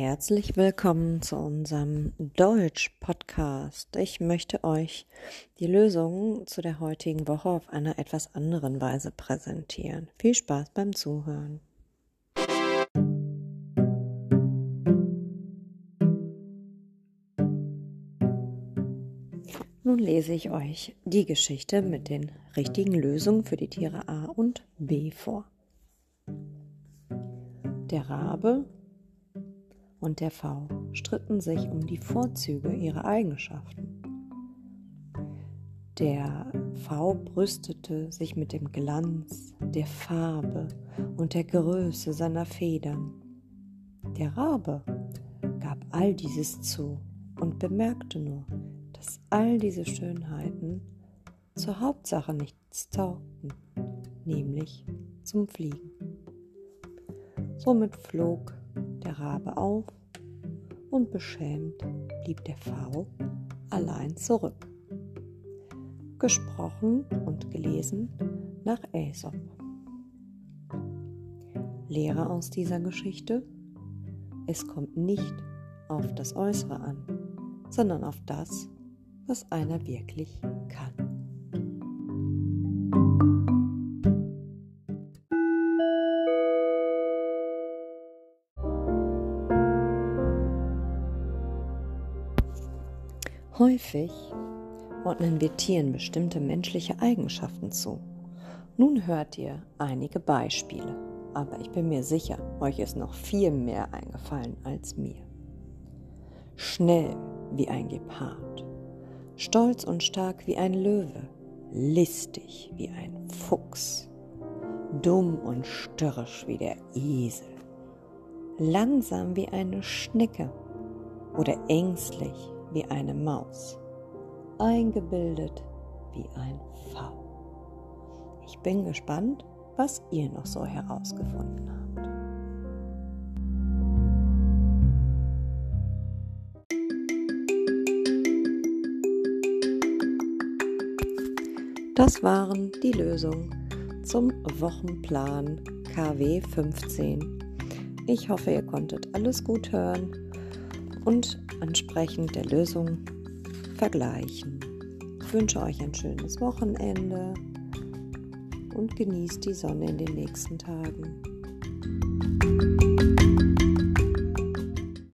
Herzlich willkommen zu unserem Deutsch-Podcast. Ich möchte euch die Lösung zu der heutigen Woche auf einer etwas anderen Weise präsentieren. Viel Spaß beim Zuhören. Nun lese ich euch die Geschichte mit den richtigen Lösungen für die Tiere A und B vor. Der Rabe und der V stritten sich um die Vorzüge ihrer Eigenschaften. Der V brüstete sich mit dem Glanz, der Farbe und der Größe seiner Federn. Der Rabe gab all dieses zu und bemerkte nur, dass all diese Schönheiten zur Hauptsache nichts taugten, nämlich zum Fliegen. Somit flog der Rabe auf und beschämt blieb der V allein zurück. Gesprochen und gelesen nach Aesop. Lehre aus dieser Geschichte? Es kommt nicht auf das Äußere an, sondern auf das, was einer wirklich kann. Häufig ordnen wir Tieren bestimmte menschliche Eigenschaften zu. Nun hört ihr einige Beispiele, aber ich bin mir sicher, euch ist noch viel mehr eingefallen als mir. Schnell wie ein Gepard, stolz und stark wie ein Löwe, listig wie ein Fuchs, dumm und störrisch wie der Esel, langsam wie eine Schnecke oder ängstlich wie eine Maus, eingebildet wie ein V. Ich bin gespannt, was ihr noch so herausgefunden habt. Das waren die Lösungen zum Wochenplan KW 15. Ich hoffe, ihr konntet alles gut hören und entsprechend der Lösung vergleichen. Ich wünsche euch ein schönes Wochenende und genießt die Sonne in den nächsten Tagen.